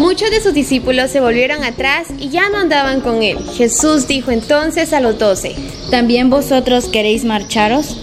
muchos de sus discípulos se volvieron atrás y ya no andaban con él. Jesús dijo entonces a los doce, ¿también vosotros queréis marcharos?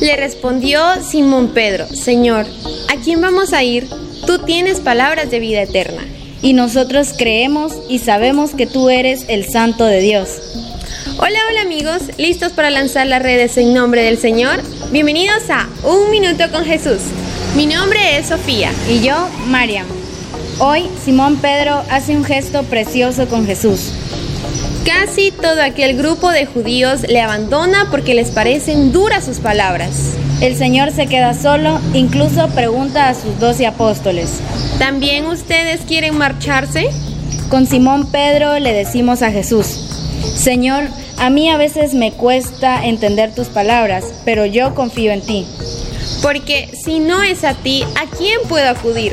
Le respondió Simón Pedro, Señor, ¿a quién vamos a ir? Tú tienes palabras de vida eterna. Y nosotros creemos y sabemos que tú eres el Santo de Dios. Hola, hola amigos, ¿listos para lanzar las redes en nombre del Señor? Bienvenidos a Un Minuto con Jesús. Mi nombre es Sofía. Y yo, Mariam. Hoy Simón Pedro hace un gesto precioso con Jesús. Casi todo aquel grupo de judíos le abandona porque les parecen duras sus palabras. El Señor se queda solo, incluso pregunta a sus doce apóstoles. ¿También ustedes quieren marcharse? Con Simón Pedro le decimos a Jesús, Señor, a mí a veces me cuesta entender tus palabras, pero yo confío en ti. Porque si no es a ti, ¿a quién puedo acudir?